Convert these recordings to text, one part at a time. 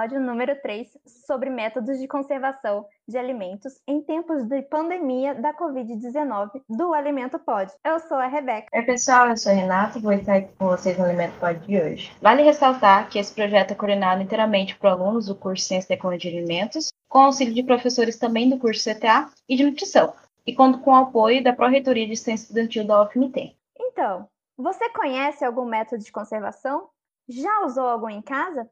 episódio número 3 sobre métodos de conservação de alimentos em tempos de pandemia da Covid-19 do Alimento Pod. Eu sou a Rebeca. Oi, pessoal, eu sou a Renata e vou estar aqui com vocês no Alimento Pod de hoje. Vale ressaltar que esse projeto é coordenado inteiramente por alunos do curso Ciência e Tecnologia de Alimentos, com auxílio de professores também do curso CTA e de Nutrição, e conto com o apoio da Pró-Reitoria de Ciência Estudantil da UFMT. Então, você conhece algum método de conservação? Já usou algum em casa?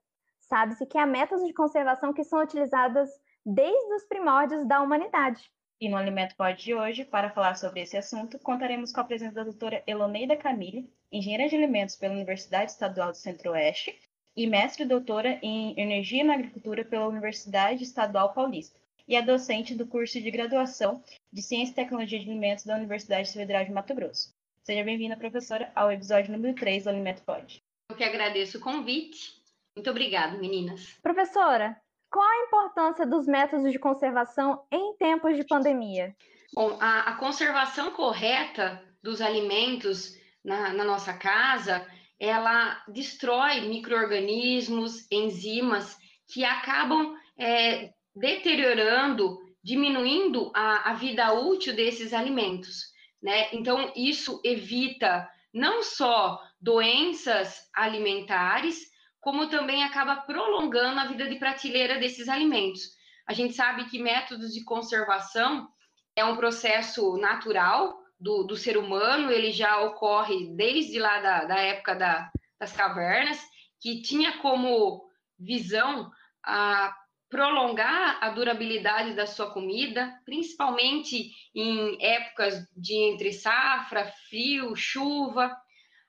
Sabe-se que há métodos de conservação que são utilizados desde os primórdios da humanidade. E no Alimento Pode de hoje, para falar sobre esse assunto, contaremos com a presença da doutora Eloneida Camille, engenheira de alimentos pela Universidade Estadual do Centro-Oeste e mestre e doutora em Energia na Agricultura pela Universidade Estadual Paulista, e é docente do curso de graduação de Ciência e Tecnologia de Alimentos da Universidade Federal de Mato Grosso. Seja bem-vinda, professora, ao episódio número 3 do Alimento Pode. Eu que agradeço o convite. Muito obrigada, meninas. Professora, qual a importância dos métodos de conservação em tempos de pandemia? Bom, a, a conservação correta dos alimentos na, na nossa casa, ela destrói micro-organismos, enzimas que acabam é, deteriorando, diminuindo a, a vida útil desses alimentos. Né? Então, isso evita não só doenças alimentares, como também acaba prolongando a vida de prateleira desses alimentos. A gente sabe que métodos de conservação é um processo natural do, do ser humano, ele já ocorre desde lá da, da época da, das cavernas, que tinha como visão a prolongar a durabilidade da sua comida, principalmente em épocas de entre safra, frio, chuva.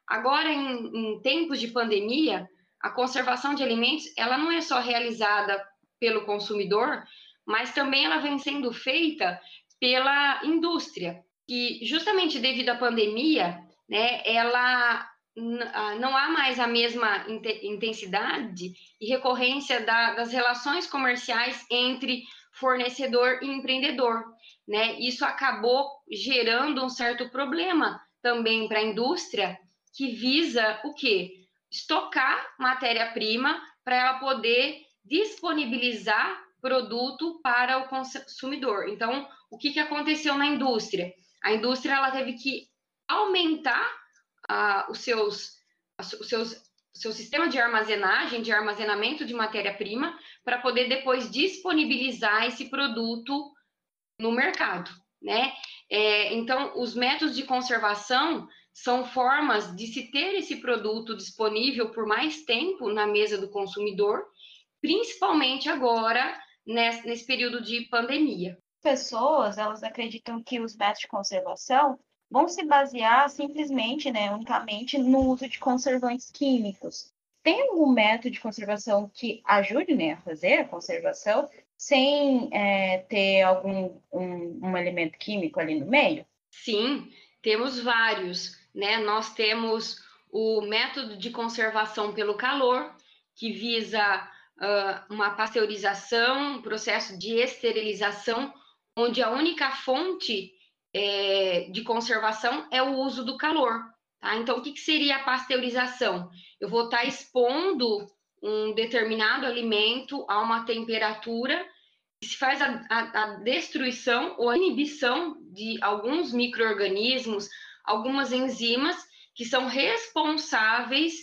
Agora, em, em tempos de pandemia, a conservação de alimentos ela não é só realizada pelo consumidor, mas também ela vem sendo feita pela indústria, que justamente devido à pandemia, né, ela ah, não há mais a mesma intensidade e recorrência da, das relações comerciais entre fornecedor e empreendedor, né? Isso acabou gerando um certo problema também para a indústria que visa o quê? Estocar matéria-prima para ela poder disponibilizar produto para o consumidor. Então, o que, que aconteceu na indústria? A indústria ela teve que aumentar uh, os seus, os seus seu sistema de armazenagem, de armazenamento de matéria-prima, para poder depois disponibilizar esse produto no mercado, né? É, então, os métodos de conservação são formas de se ter esse produto disponível por mais tempo na mesa do consumidor, principalmente agora, nesse, nesse período de pandemia. Pessoas, elas acreditam que os métodos de conservação vão se basear simplesmente, né, unicamente no uso de conservantes químicos. Tem algum método de conservação que ajude né, a fazer a conservação sem é, ter algum um, um elemento químico ali no meio? Sim, temos vários. Né? Nós temos o método de conservação pelo calor, que visa uh, uma pasteurização, um processo de esterilização, onde a única fonte é, de conservação é o uso do calor. Tá? Então, o que, que seria a pasteurização? Eu vou estar tá expondo um determinado alimento a uma temperatura se faz a, a, a destruição ou a inibição de alguns micro-organismos, algumas enzimas que são responsáveis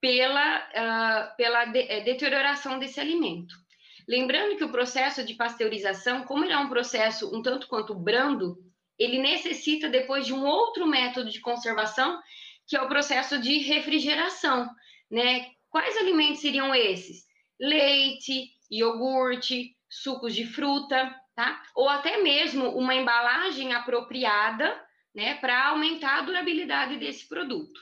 pela, uh, pela de, é, deterioração desse alimento. Lembrando que o processo de pasteurização, como ele é um processo um tanto quanto brando, ele necessita depois de um outro método de conservação, que é o processo de refrigeração, né? Quais alimentos seriam esses? Leite, iogurte, sucos de fruta, tá? Ou até mesmo uma embalagem apropriada, né, para aumentar a durabilidade desse produto.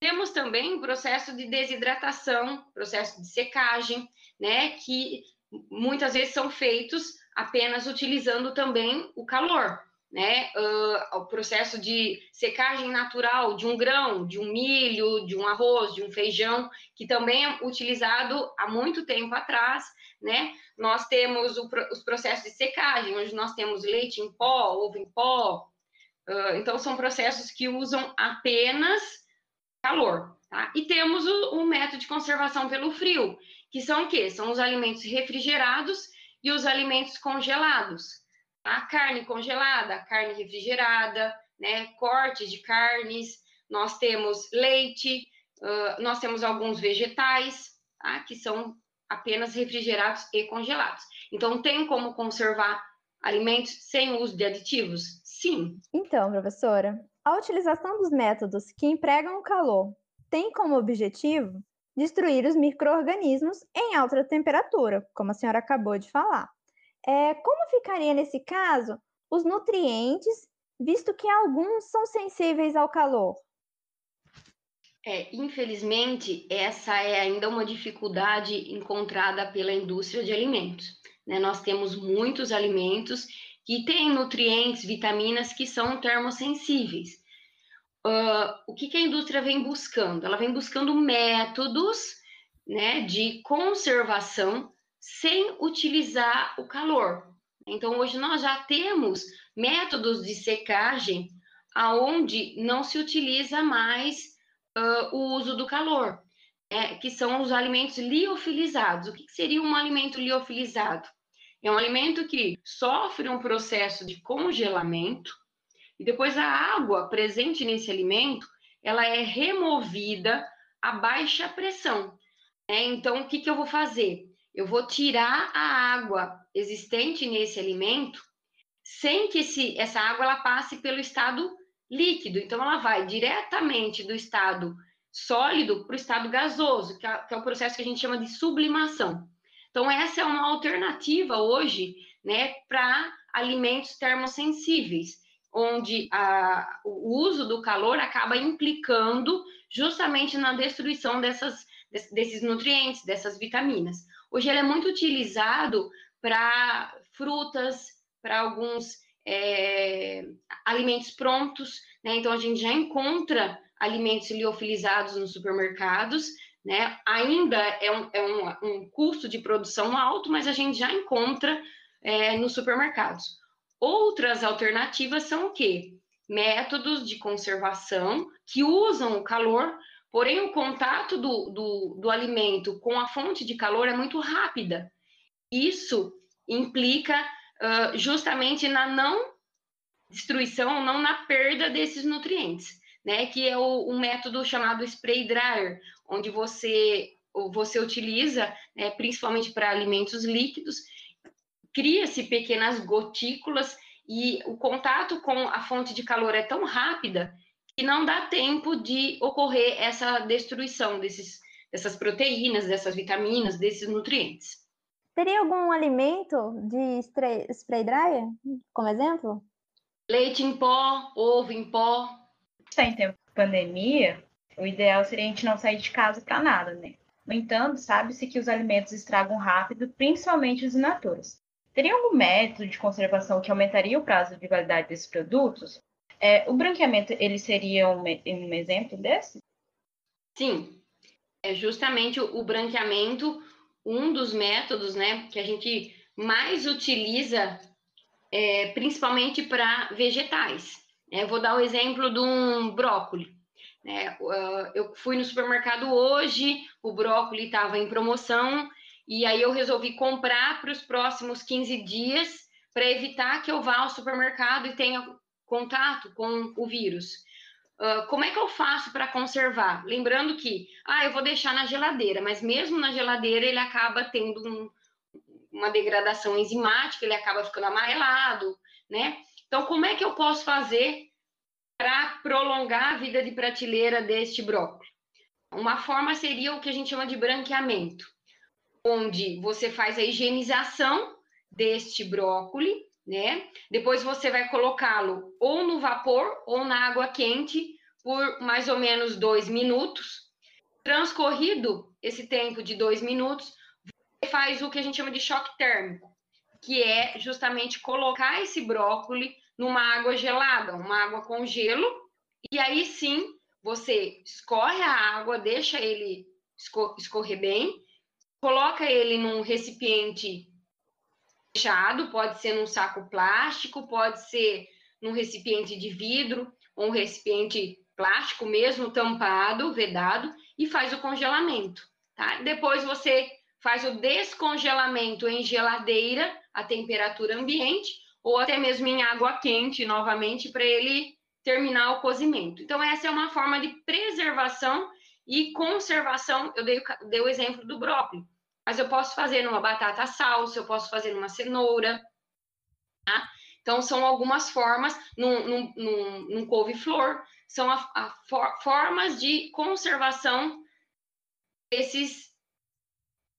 Temos também o processo de desidratação, processo de secagem, né, que muitas vezes são feitos apenas utilizando também o calor né, uh, o processo de secagem natural de um grão, de um milho, de um arroz, de um feijão, que também é utilizado há muito tempo atrás, né? Nós temos o, os processos de secagem, onde nós temos leite em pó, ovo em pó. Uh, então, são processos que usam apenas calor. Tá? E temos o, o método de conservação pelo frio, que são o quê? São os alimentos refrigerados e os alimentos congelados. A carne congelada, carne refrigerada, né? Cortes de carnes, nós temos leite, uh, nós temos alguns vegetais, tá? Que são apenas refrigerados e congelados. Então, tem como conservar alimentos sem uso de aditivos? Sim. Então, professora, a utilização dos métodos que empregam o calor tem como objetivo destruir os micro-organismos em alta temperatura, como a senhora acabou de falar. É, como ficaria nesse caso os nutrientes, visto que alguns são sensíveis ao calor? É, infelizmente, essa é ainda uma dificuldade encontrada pela indústria de alimentos. Né? Nós temos muitos alimentos que têm nutrientes, vitaminas que são termossensíveis. Uh, o que, que, a indústria vem buscando? Ela vem buscando métodos né, de conservação sem utilizar o calor. Então, hoje nós já temos métodos de secagem aonde não se utiliza mais uh, o uso do calor, é, que são os alimentos liofilizados. O que, que seria um alimento liofilizado? É um alimento que sofre um processo de congelamento e depois a água presente nesse alimento ela é removida a baixa pressão. Né? Então, o que, que eu vou fazer? Eu vou tirar a água existente nesse alimento sem que esse, essa água ela passe pelo estado líquido. Então, ela vai diretamente do estado sólido para o estado gasoso, que é, que é o processo que a gente chama de sublimação. Então, essa é uma alternativa hoje né, para alimentos termossensíveis, onde a, o uso do calor acaba implicando justamente na destruição dessas, desses nutrientes, dessas vitaminas. Hoje ele é muito utilizado para frutas, para alguns é, alimentos prontos, né? Então a gente já encontra alimentos liofilizados nos supermercados, né? Ainda é um, é um, um custo de produção alto, mas a gente já encontra é, nos supermercados. Outras alternativas são o quê? Métodos de conservação que usam o calor, porém o contato do, do, do alimento com a fonte de calor é muito rápida. Isso implica uh, justamente na não destruição, não na perda desses nutrientes né? Que é o, um método chamado spray dryer, onde você você utiliza, né, principalmente para alimentos líquidos, cria-se pequenas gotículas e o contato com a fonte de calor é tão rápida que não dá tempo de ocorrer essa destruição desses, dessas proteínas, dessas vitaminas, desses nutrientes. Teria algum alimento de spray, spray dryer, como exemplo? Leite em pó, ovo em pó, está em tempo de pandemia, o ideal seria a gente não sair de casa para nada, né? No entanto, sabe-se que os alimentos estragam rápido, principalmente os in naturas. Teria algum método de conservação que aumentaria o prazo de validade desses produtos? É, o branqueamento, ele seria um, um exemplo desse? Sim, é justamente o branqueamento um dos métodos, né, que a gente mais utiliza, é, principalmente para vegetais. É, vou dar o exemplo de um brócolis. Né? Eu fui no supermercado hoje, o brócolis estava em promoção, e aí eu resolvi comprar para os próximos 15 dias para evitar que eu vá ao supermercado e tenha contato com o vírus. Uh, como é que eu faço para conservar? Lembrando que, ah, eu vou deixar na geladeira, mas mesmo na geladeira ele acaba tendo um, uma degradação enzimática, ele acaba ficando amarelado, né? Então, como é que eu posso fazer para prolongar a vida de prateleira deste brócolis? Uma forma seria o que a gente chama de branqueamento, onde você faz a higienização deste brócolis, né? Depois você vai colocá-lo ou no vapor ou na água quente por mais ou menos dois minutos. Transcorrido esse tempo de dois minutos, você faz o que a gente chama de choque térmico, que é justamente colocar esse brócolis numa água gelada, uma água com gelo, e aí sim você escorre a água, deixa ele escorrer bem, coloca ele num recipiente fechado, pode ser num saco plástico, pode ser num recipiente de vidro, ou um recipiente plástico mesmo, tampado, vedado, e faz o congelamento, tá? Depois você faz o descongelamento em geladeira, a temperatura ambiente, ou até mesmo em água quente, novamente, para ele terminar o cozimento. Então, essa é uma forma de preservação e conservação. Eu dei, dei o exemplo do brócolis, mas eu posso fazer numa batata salsa, eu posso fazer numa cenoura, tá? Então, são algumas formas, num, num, num, num couve-flor, são a, a for, formas de conservação desses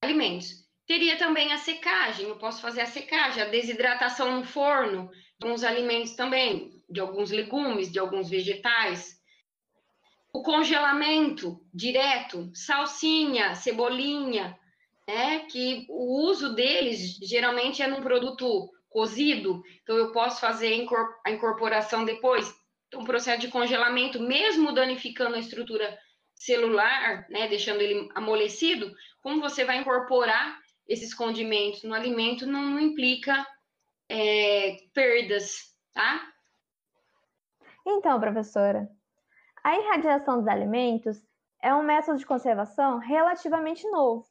alimentos. Teria também a secagem, eu posso fazer a secagem, a desidratação no forno, de alguns alimentos também, de alguns legumes, de alguns vegetais. O congelamento direto, salsinha, cebolinha, né, que o uso deles geralmente é num produto cozido, então eu posso fazer a incorporação depois. Então, o processo de congelamento, mesmo danificando a estrutura celular, né, deixando ele amolecido, como você vai incorporar esses condimentos no alimento não, implica é, perdas, tá? Então, professora, a irradiação dos alimentos é um método de conservação relativamente novo.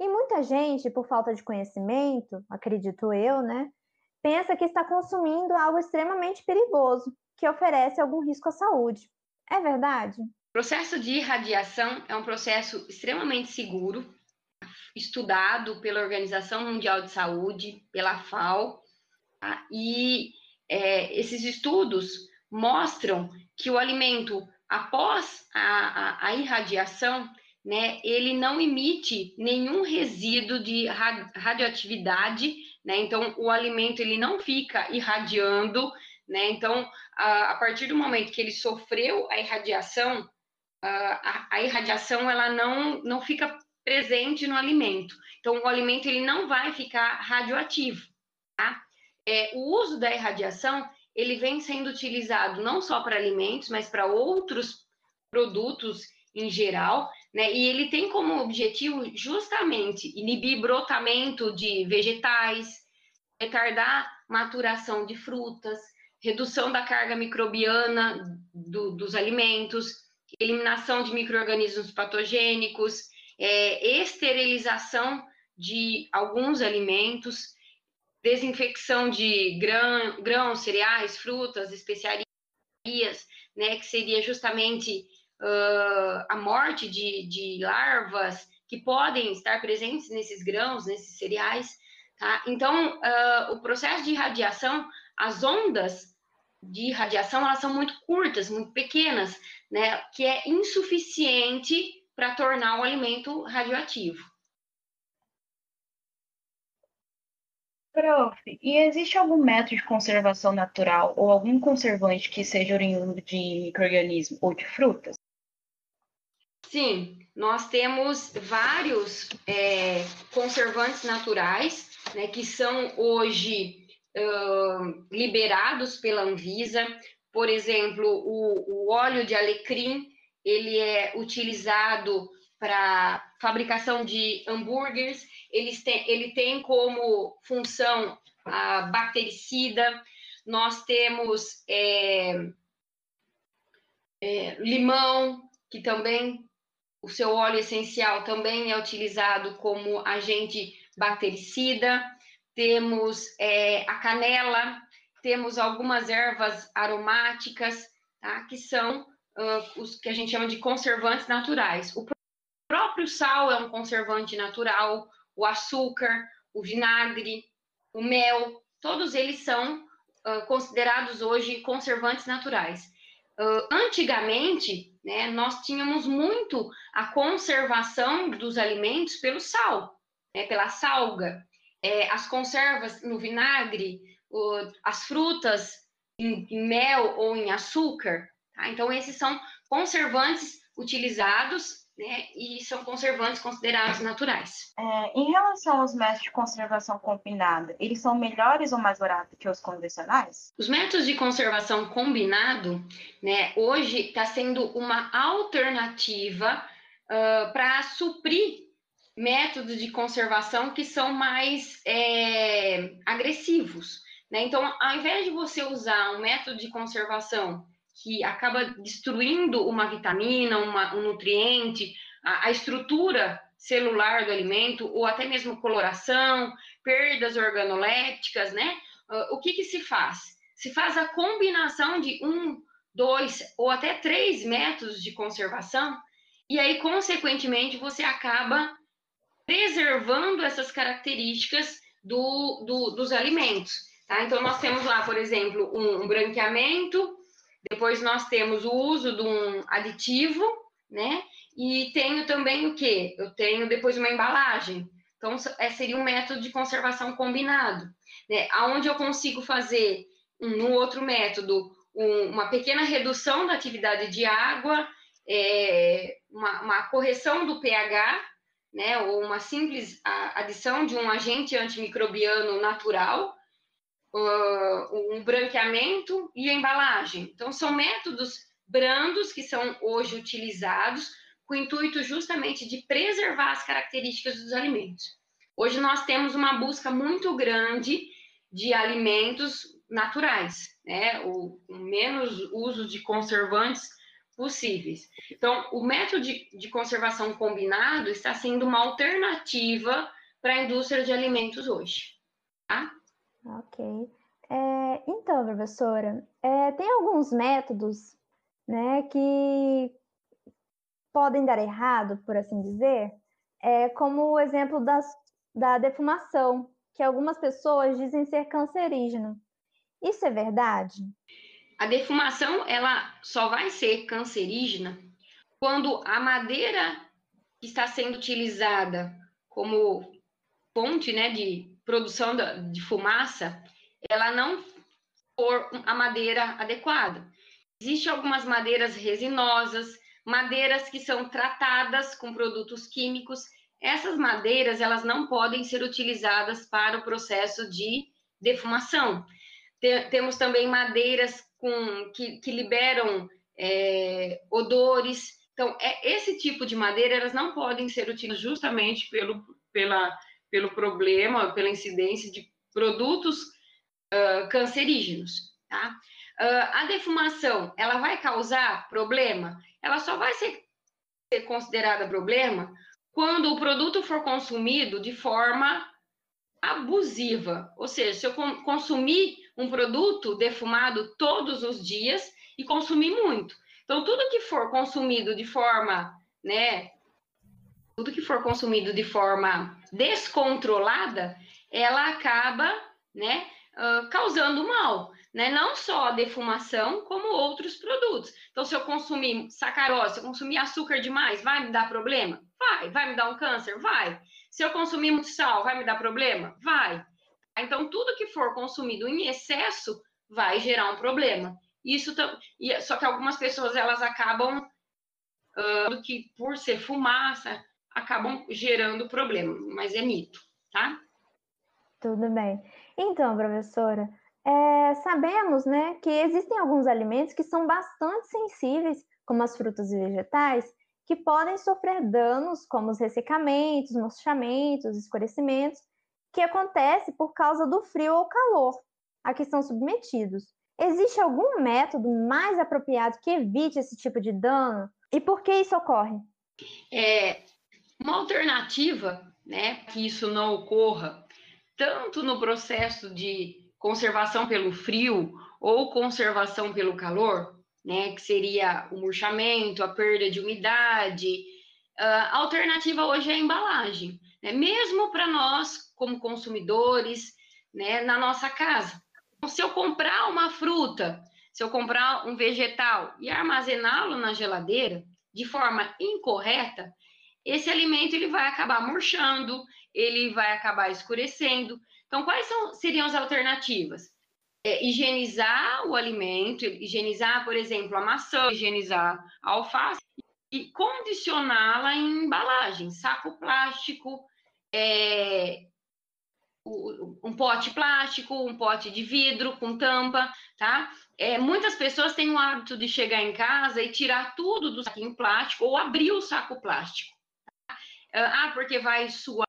E muita gente, por falta de conhecimento, acredito eu, né, pensa que está consumindo algo extremamente perigoso, que oferece algum risco à saúde. É verdade? O processo de irradiação é um processo extremamente seguro, estudado pela Organização Mundial de Saúde, pela FAO, tá? e é, esses estudos mostram que o alimento, após a, a, a, irradiação, né, ele não emite nenhum resíduo de radioatividade, né, então o alimento ele não fica irradiando, né, então a, a partir do momento que ele sofreu a irradiação, a, a irradiação ela não, não fica presente no alimento. Então, o alimento ele não vai ficar radioativo, tá? É, o uso da irradiação, ele vem sendo utilizado não só para alimentos, mas para outros produtos em geral, né? E ele tem como objetivo justamente inibir brotamento de vegetais, retardar maturação de frutas, redução da carga microbiana do, dos alimentos, eliminação de micro-organismos patogênicos, é, esterilização de alguns alimentos, desinfecção de grão, grãos, cereais, frutas, especiarias, né, que seria justamente uh, a morte de, de larvas que podem estar presentes nesses grãos, nesses cereais. Tá? Então, uh, o processo de irradiação, as ondas de irradiação, elas são muito curtas, muito pequenas, né, que é insuficiente para tornar o alimento radioativo. Prof, e existe algum método de conservação natural ou algum conservante que seja oriundo de microorganismo ou de frutas? Sim, nós temos vários é, conservantes naturais, né, que são hoje uh, liberados pela Anvisa. Por exemplo, o, o óleo de alecrim, ele é utilizado para fabricação de hambúrgueres, ele tem, ele tem como função a bactericida, nós temos é, é, limão, que também, o seu óleo essencial também é utilizado como agente bactericida, temos é, a canela, temos algumas ervas aromáticas, tá, que são uh, os que a gente chama de conservantes naturais. O próprio sal é um conservante natural, o açúcar, o vinagre, o mel, todos eles são uh, considerados hoje conservantes naturais. Uh, antigamente, né, nós tínhamos muito a conservação dos alimentos pelo sal, né, pela salga, é, as conservas no vinagre, as frutas em, em mel ou em açúcar, Tá? Então, esses são conservantes utilizados né, e são conservantes considerados naturais. É, em relação aos métodos de conservação combinada, eles são melhores ou mais baratos que os convencionais? Os métodos de conservação combinado, né, hoje está sendo uma alternativa uh, para suprir métodos de conservação que são mais é, agressivos. Né? Então, ao invés de você usar um método de conservação que acaba destruindo uma vitamina, uma, um nutriente, a, a estrutura celular do alimento, ou até mesmo coloração, perdas organolépticas, né? Uh, o que, que se faz? Se faz a combinação de um, dois ou até três métodos de conservação, e aí, consequentemente, você acaba preservando essas características do, do, dos alimentos. Tá? Então, nós temos lá, por exemplo, um, um branqueamento, depois nós temos o uso de um aditivo, né? E tenho também o quê? Eu tenho depois uma embalagem. Então, é, seria um método de conservação combinado, né? Onde eu consigo fazer, no outro método, um, uma pequena redução da atividade de água, é, uma, uma, correção do pH, né? Ou uma simples adição de um agente antimicrobiano natural, uh, um branqueamento e a embalagem. Então, são métodos brandos que são hoje utilizados com o intuito justamente de preservar as características dos alimentos. Hoje nós temos uma busca muito grande de alimentos naturais, né? O, menos uso de conservantes possíveis. Então, o método de, de conservação combinado está sendo uma alternativa para a indústria de alimentos hoje. Tá? Ok. É, então, professora, é, tem alguns métodos né, que podem dar errado, por assim dizer, é, como o exemplo das, da defumação, que algumas pessoas dizem ser cancerígeno. Isso é verdade? A defumação ela só vai ser cancerígena quando a madeira que está sendo utilizada como fonte né, de produção de fumaça, ela não for a madeira adequada. Existem algumas madeiras resinosas, madeiras que são tratadas com produtos químicos. Essas madeiras, elas não podem ser utilizadas para o processo de defumação. Temos também madeiras com, que, que liberam é, odores. Então, é, esse tipo de madeira, elas não podem ser utilizadas justamente pelo, pela, pelo problema, pela incidência de produtos uh, cancerígenos, tá? Uh, a defumação, ela vai causar problema? Ela só vai ser, ser considerada problema quando o produto for consumido de forma abusiva. Ou seja, se eu consumir um produto defumado todos os dias e consumir muito. Então, tudo que for consumido de forma, né, tudo que for consumido de forma descontrolada, ela acaba, né, uh, causando mal, né? Não só a defumação, como outros produtos. Então, se eu consumir sacarose, se eu consumir açúcar demais, vai me dar problema? Vai. Vai me dar um câncer? Vai. Se eu consumir muito sal, vai me dar problema? Vai. Então, tudo que for consumido em excesso vai gerar um problema. Isso só que algumas pessoas elas acabam uh, que por ser fumaça acabam gerando problema, mas é mito, tá? Tudo bem. Então, professora, é, sabemos, né, que existem alguns alimentos que são bastante sensíveis, como as frutas e vegetais, que podem sofrer danos, como os ressecamentos, murchamentos, escurecimentos, que acontece por causa do frio ou calor a que são submetidos. Existe algum método mais apropriado que evite esse tipo de dano? E por que isso ocorre? É, uma alternativa, né, que isso não ocorra, tanto no processo de conservação pelo frio ou conservação pelo calor, né, que seria o murchamento, a perda de umidade, a alternativa hoje é a embalagem, né, mesmo para nós como consumidores, né, na nossa casa. Então, se eu comprar uma fruta, se eu comprar um vegetal e armazená-lo na geladeira de forma incorreta, esse alimento ele vai acabar murchando, ele vai acabar escurecendo. Então, quais são, seriam as alternativas? É, higienizar o alimento, higienizar, por exemplo, a maçã, higienizar a alface e condicioná-la em embalagem, saco plástico, é, um pote plástico, um pote de vidro com tampa, tá? É, muitas pessoas têm o hábito de chegar em casa e tirar tudo do saquinho plástico ou abrir o saco plástico. Ah, porque vai suar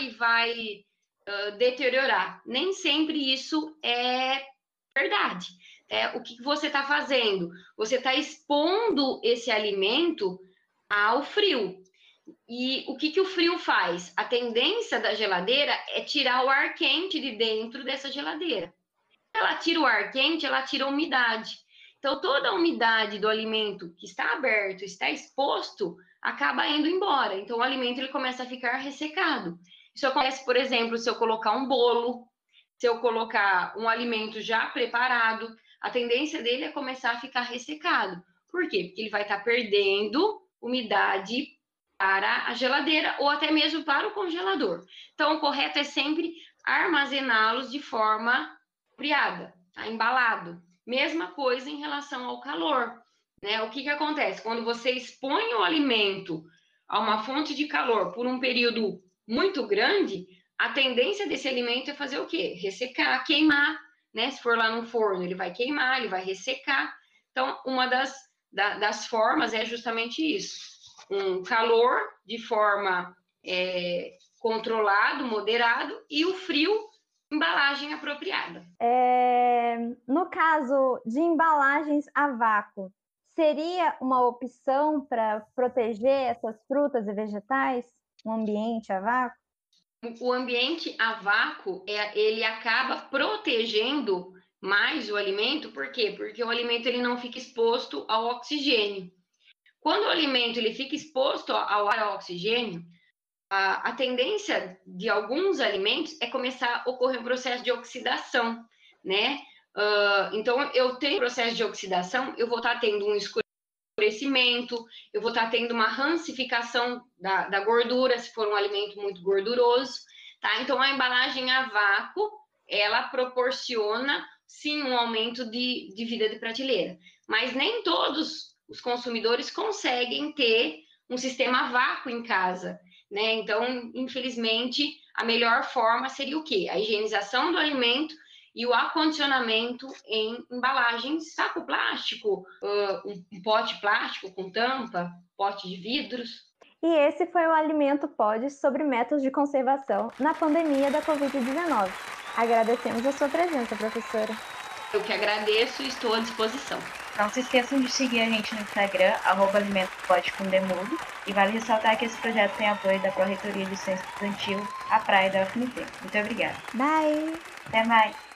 e vai uh, deteriorar. Nem sempre isso é verdade. É, o que você está fazendo? Você está expondo esse alimento ao frio. E o que, que o frio faz? A tendência da geladeira é tirar o ar quente de dentro dessa geladeira. Ela tira o ar quente, ela tira a umidade. Então, toda a umidade do alimento que está aberto, está exposto, acaba indo embora. Então, o alimento ele começa a ficar ressecado. Isso acontece, por exemplo, se eu colocar um bolo, se eu colocar um alimento já preparado, a tendência dele é começar a ficar ressecado. Por quê? Porque ele vai estar perdendo umidade para a geladeira ou até mesmo para o congelador. Então, o correto é sempre armazená-los de forma apropriada, tá? embalado. Mesma coisa em relação ao calor. Né? O que, que acontece? Quando você expõe o alimento a uma fonte de calor por um período muito grande, a tendência desse alimento é fazer o quê? Ressecar, queimar, né? Se for lá no forno, ele vai queimar, ele vai ressecar. Então, uma das, da, das formas é justamente isso: um calor de forma é, controlado, moderado, e o frio, embalagem apropriada. É, no caso de embalagens a vácuo, seria uma opção para proteger essas frutas e vegetais? Um ambiente a vácuo? O ambiente a vácuo, é, ele acaba protegendo mais o alimento, por quê? Porque o alimento ele não fica exposto ao oxigênio. Quando o alimento ele fica exposto ao ar ao oxigênio, a, a tendência de alguns alimentos é começar a ocorrer um processo de oxidação, né? Uh, então, eu tenho processo de oxidação, eu vou estar tendo um escurecimento, eu vou estar tendo uma rancificação da, da gordura, se for um alimento muito gorduroso, tá? Então, a embalagem a vácuo, ela proporciona, sim, um aumento de, de vida de prateleira. Mas nem todos os consumidores conseguem ter um sistema a vácuo em casa, né? Então, infelizmente, a melhor forma seria o quê? A higienização do alimento e o acondicionamento em embalagens, saco plástico, uh, um pote plástico com tampa, pote de vidros. E esse foi o Alimento Pod sobre métodos de conservação na pandemia da Covid-19. Agradecemos a sua presença, professora. Eu que agradeço e estou à disposição. Não se esqueçam de seguir a gente no Instagram, arroba com Demudo. E vale ressaltar que esse projeto tem apoio da Pró-Reitoria de Ciência Estudantil, a Praia da UFMT. Muito obrigada. Bye! Até mais!